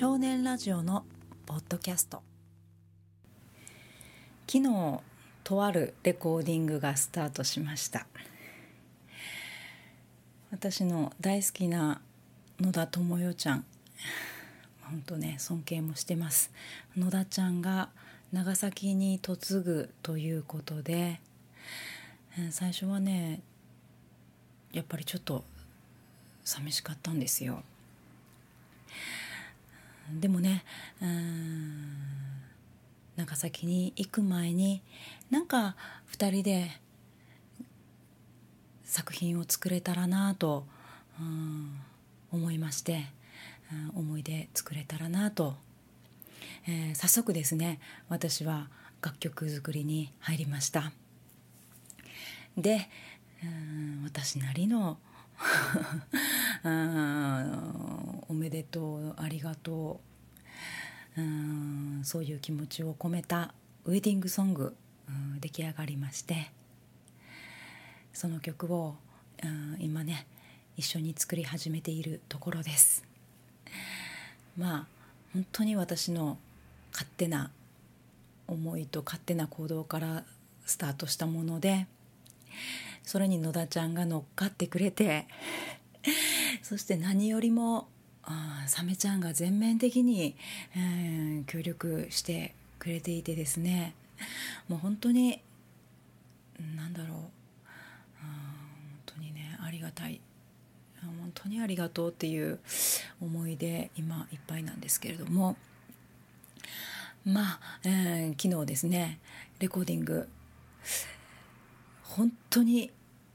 少年ラジオのポッドキャスト。昨日とあるレコーディングがスタートしました。私の大好きな野田智代ちゃん。本当ね尊敬もしてます。野田ちゃんが長崎に嫁ぐということで最初はねやっぱりちょっと寂しかったんですよ。でもねうん長崎に行く前になんか2人で作品を作れたらなと思いまして、思い出作れたらなと、えー、早速ですね私は楽曲作りに入りました。で私なりのおめでとうありがとう。うんそういう気持ちを込めたウェディングソング出来上がりましてその曲を今ね一緒に作り始めているところです。まあ本当に私の勝手な思いと勝手な行動からスタートしたものでそれに野田ちゃんが乗っかってくれて そして何よりもあサメちゃんが全面的に、えー、協力してくれていてですね。もう本当になんだろう。本当にねありがたい。本当にありがとうっていう思いで今いっぱいなんですけれども。まあ、えー、昨日ですねレコーディング。本当に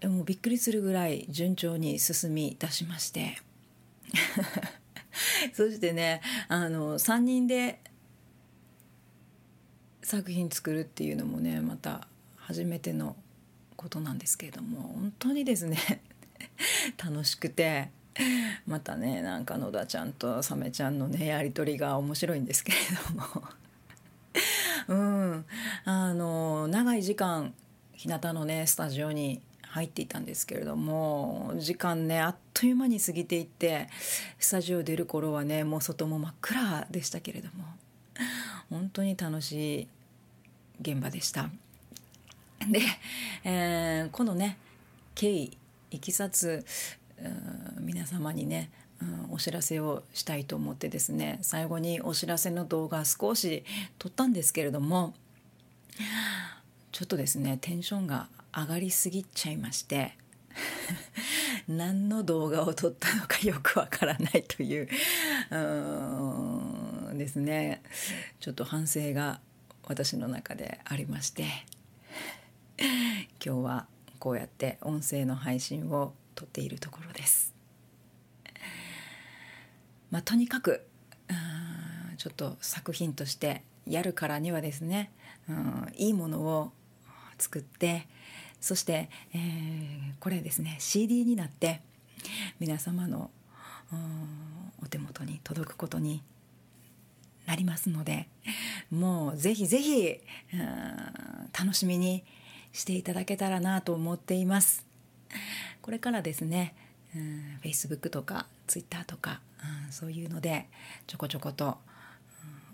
もうびっくりするぐらい順調に進み出しまして。そしてねあの3人で作品作るっていうのもねまた初めてのことなんですけれども本当にですね 楽しくてまたねなんか野田ちゃんとサメちゃんのねやり取りが面白いんですけれども。うん。あの長い時間日向のねスタジオに入っていたんですけれども時間ねあっという間に過ぎていってスタジオ出る頃はねもう外も真っ暗でしたけれども本当に楽しい現場でした。で、えー、このね経緯いきさつ皆様にねお知らせをしたいと思ってですね最後にお知らせの動画少し撮ったんですけれどもちょっとですねテンションが上がりすぎちゃいまして 何の動画を撮ったのかよくわからないといううですねちょっと反省が私の中でありまして今日はこうやって音声の配信を撮っているところです。まあ、とにかくちょっと作品としてやるからにはですね、いいものを作ってそして、えー、これですね CD になって皆様のお手元に届くことになりますのでもうぜひぜひ楽しみにしていただけたらなと思っています。これからですね、Facebook とか Twitter とか、そういうのでちょこちょこと、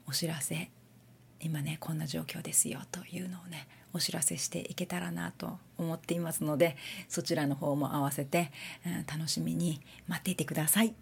お知らせ今ねこんな状況ですよというのをねお知らせしていけたらなと思っていますのでそちらの方も合わせて、うん、楽しみに待っていてください。